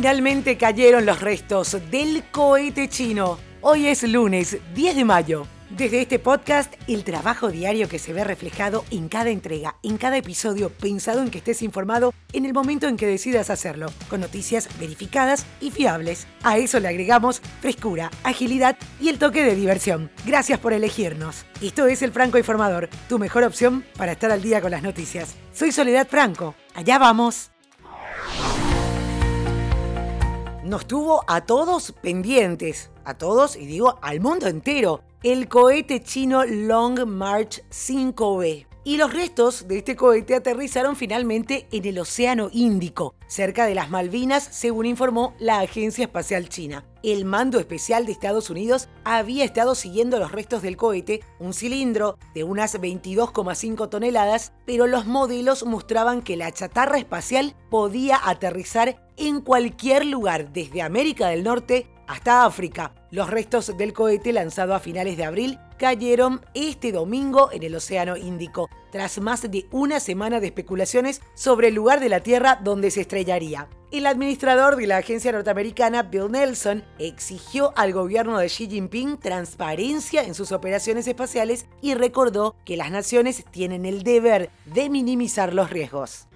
Finalmente cayeron los restos del cohete chino. Hoy es lunes 10 de mayo. Desde este podcast, el trabajo diario que se ve reflejado en cada entrega, en cada episodio, pensado en que estés informado en el momento en que decidas hacerlo, con noticias verificadas y fiables. A eso le agregamos frescura, agilidad y el toque de diversión. Gracias por elegirnos. Esto es El Franco Informador, tu mejor opción para estar al día con las noticias. Soy Soledad Franco. Allá vamos nos tuvo a todos pendientes, a todos y digo al mundo entero, el cohete chino Long March 5B. Y los restos de este cohete aterrizaron finalmente en el Océano Índico, cerca de las Malvinas, según informó la Agencia Espacial China. El mando especial de Estados Unidos había estado siguiendo los restos del cohete, un cilindro de unas 22,5 toneladas, pero los modelos mostraban que la chatarra espacial podía aterrizar en cualquier lugar, desde América del Norte hasta África. Los restos del cohete lanzado a finales de abril cayeron este domingo en el Océano Índico, tras más de una semana de especulaciones sobre el lugar de la Tierra donde se estrellaría. El administrador de la agencia norteamericana, Bill Nelson, exigió al gobierno de Xi Jinping transparencia en sus operaciones espaciales y recordó que las naciones tienen el deber de minimizar los riesgos.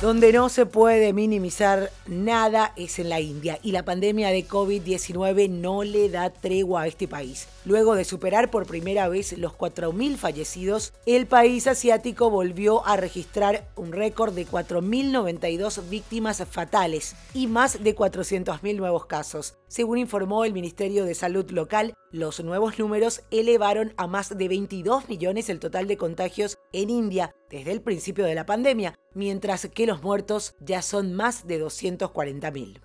Donde no se puede minimizar nada es en la India y la pandemia de COVID-19 no le da tregua a este país. Luego de superar por primera vez los 4.000 fallecidos, el país asiático volvió a registrar un récord de 4.092 víctimas fatales y más de 400.000 nuevos casos. Según informó el Ministerio de Salud local, los nuevos números elevaron a más de 22 millones el total de contagios en India desde el principio de la pandemia, mientras que los muertos ya son más de 240.000.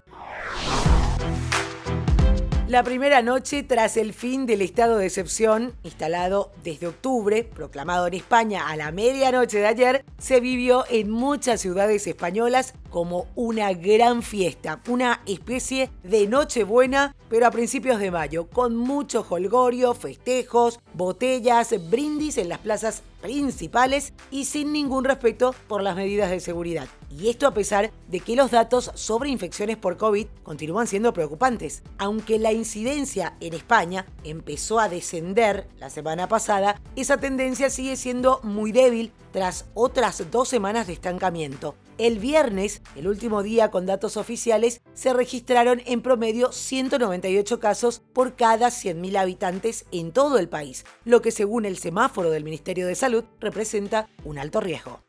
La primera noche tras el fin del estado de excepción, instalado desde octubre, proclamado en España a la medianoche de ayer, se vivió en muchas ciudades españolas como una gran fiesta, una especie de Nochebuena, pero a principios de mayo, con mucho holgorio, festejos, botellas, brindis en las plazas principales y sin ningún respeto por las medidas de seguridad. Y esto a pesar de que los datos sobre infecciones por COVID continúan siendo preocupantes. Aunque la incidencia en España empezó a descender la semana pasada, esa tendencia sigue siendo muy débil tras otras dos semanas de estancamiento. El viernes, el último día con datos oficiales, se registraron en promedio 198 casos por cada 100.000 habitantes en todo el país, lo que según el semáforo del Ministerio de Salud representa un alto riesgo.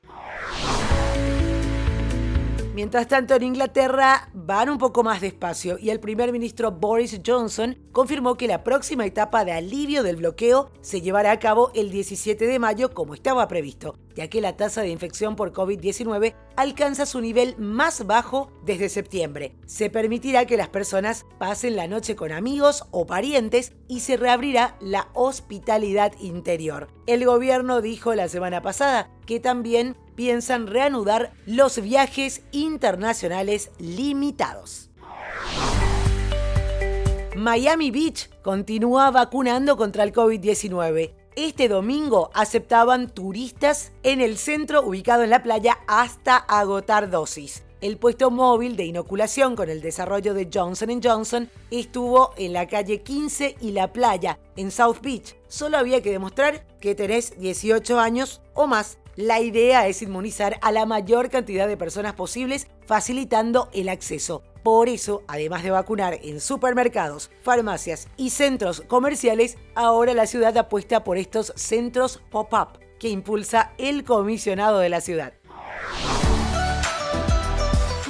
Mientras tanto, en Inglaterra van un poco más despacio y el primer ministro Boris Johnson confirmó que la próxima etapa de alivio del bloqueo se llevará a cabo el 17 de mayo como estaba previsto, ya que la tasa de infección por COVID-19 alcanza su nivel más bajo desde septiembre. Se permitirá que las personas pasen la noche con amigos o parientes y se reabrirá la hospitalidad interior. El gobierno dijo la semana pasada que también piensan reanudar los viajes internacionales limitados. Miami Beach continúa vacunando contra el COVID-19. Este domingo aceptaban turistas en el centro ubicado en la playa hasta agotar dosis. El puesto móvil de inoculación con el desarrollo de Johnson Johnson estuvo en la calle 15 y la playa, en South Beach. Solo había que demostrar que tenés 18 años o más. La idea es inmunizar a la mayor cantidad de personas posibles, facilitando el acceso. Por eso, además de vacunar en supermercados, farmacias y centros comerciales, ahora la ciudad apuesta por estos centros pop-up que impulsa el comisionado de la ciudad.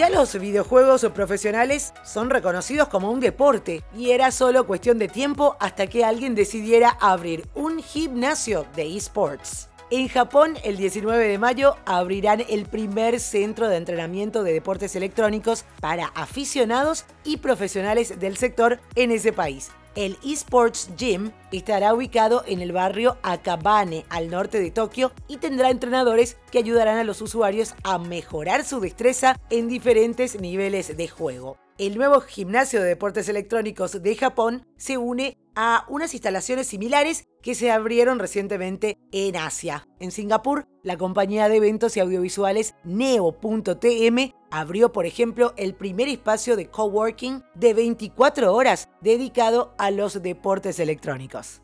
Ya los videojuegos profesionales son reconocidos como un deporte y era solo cuestión de tiempo hasta que alguien decidiera abrir un gimnasio de esports. En Japón, el 19 de mayo, abrirán el primer centro de entrenamiento de deportes electrónicos para aficionados y profesionales del sector en ese país. El eSports Gym estará ubicado en el barrio Akabane, al norte de Tokio, y tendrá entrenadores que ayudarán a los usuarios a mejorar su destreza en diferentes niveles de juego. El nuevo gimnasio de deportes electrónicos de Japón se une a unas instalaciones similares que se abrieron recientemente en Asia. En Singapur, la compañía de eventos y audiovisuales Neo.tm abrió, por ejemplo, el primer espacio de coworking de 24 horas dedicado a los deportes electrónicos.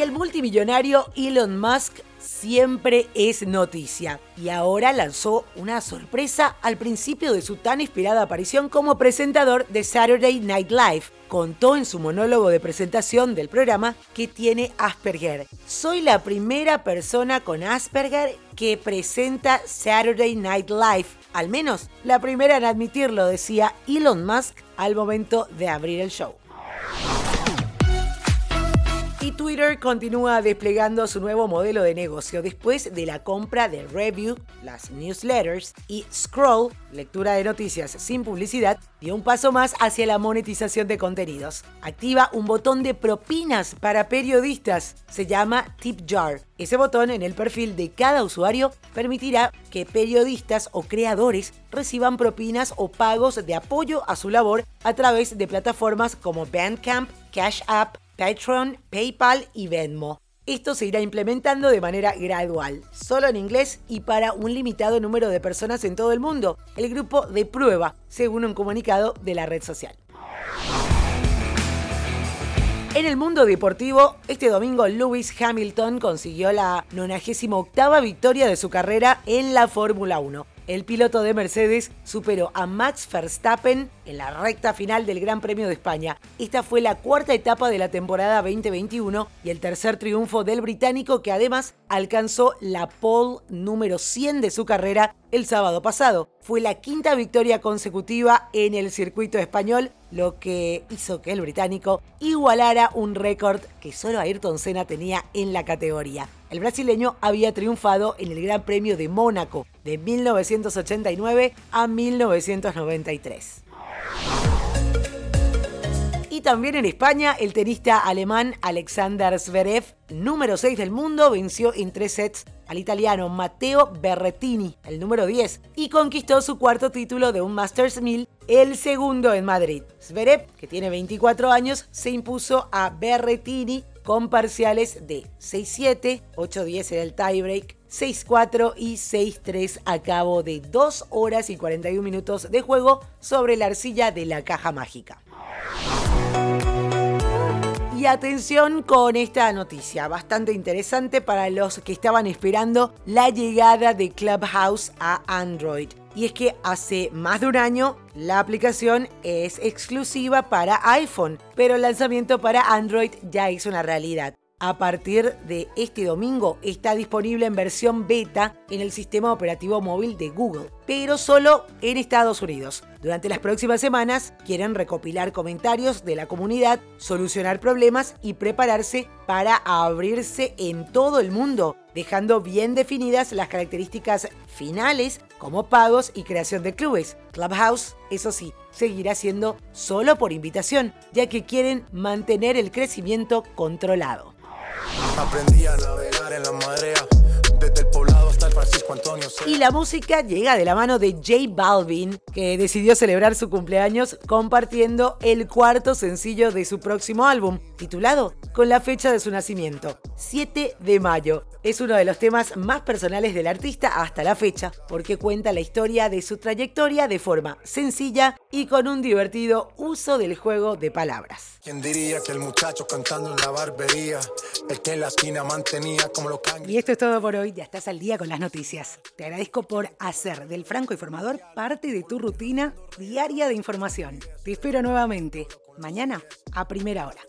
El multimillonario Elon Musk siempre es noticia. Y ahora lanzó una sorpresa al principio de su tan esperada aparición como presentador de Saturday Night Live. Contó en su monólogo de presentación del programa que tiene Asperger. Soy la primera persona con Asperger que presenta Saturday Night Live. Al menos la primera en admitirlo, decía Elon Musk al momento de abrir el show. Y Twitter continúa desplegando su nuevo modelo de negocio después de la compra de Review, las newsletters, y Scroll, lectura de noticias sin publicidad, dio un paso más hacia la monetización de contenidos. Activa un botón de propinas para periodistas. Se llama Tip Jar. Ese botón en el perfil de cada usuario permitirá que periodistas o creadores reciban propinas o pagos de apoyo a su labor a través de plataformas como Bandcamp, Cash App, Patreon, PayPal y Venmo. Esto se irá implementando de manera gradual, solo en inglés y para un limitado número de personas en todo el mundo, el grupo de prueba, según un comunicado de la red social. En el mundo deportivo, este domingo Lewis Hamilton consiguió la 98 victoria de su carrera en la Fórmula 1 el piloto de Mercedes superó a Max Verstappen en la recta final del Gran Premio de España. Esta fue la cuarta etapa de la temporada 2021 y el tercer triunfo del británico que además alcanzó la pole número 100 de su carrera el sábado pasado. Fue la quinta victoria consecutiva en el circuito español, lo que hizo que el británico igualara un récord que solo Ayrton Senna tenía en la categoría. El brasileño había triunfado en el Gran Premio de Mónaco de 1989 a 1993. Y también en España, el tenista alemán Alexander Zverev, número 6 del mundo, venció en tres sets al italiano Matteo Berrettini, el número 10, y conquistó su cuarto título de un Masters 1000, el segundo en Madrid. Zverev, que tiene 24 años, se impuso a Berrettini con parciales de 6-7, 8-10 en el tiebreak, 6-4 y 6-3 a cabo de 2 horas y 41 minutos de juego sobre la arcilla de la caja mágica. Y atención con esta noticia, bastante interesante para los que estaban esperando la llegada de Clubhouse a Android. Y es que hace más de un año la aplicación es exclusiva para iPhone, pero el lanzamiento para Android ya es una realidad a partir de este domingo está disponible en versión beta en el sistema operativo móvil de Google, pero solo en Estados Unidos. Durante las próximas semanas quieren recopilar comentarios de la comunidad, solucionar problemas y prepararse para abrirse en todo el mundo, dejando bien definidas las características finales como pagos y creación de clubes. Clubhouse, eso sí, seguirá siendo solo por invitación, ya que quieren mantener el crecimiento controlado. Aprendí a navegar en la marea. Francisco Antonio. Y la música llega de la mano de J Balvin, que decidió celebrar su cumpleaños compartiendo el cuarto sencillo de su próximo álbum, titulado con la fecha de su nacimiento, 7 de mayo. Es uno de los temas más personales del artista hasta la fecha, porque cuenta la historia de su trayectoria de forma sencilla y con un divertido uso del juego de palabras. ¿Quién diría que el muchacho cantando en la barbería, el que en la esquina mantenía como lo Y esto es todo por hoy, ya estás al día con las noticias. Te agradezco por hacer del Franco Informador parte de tu rutina diaria de información. Te espero nuevamente mañana a primera hora.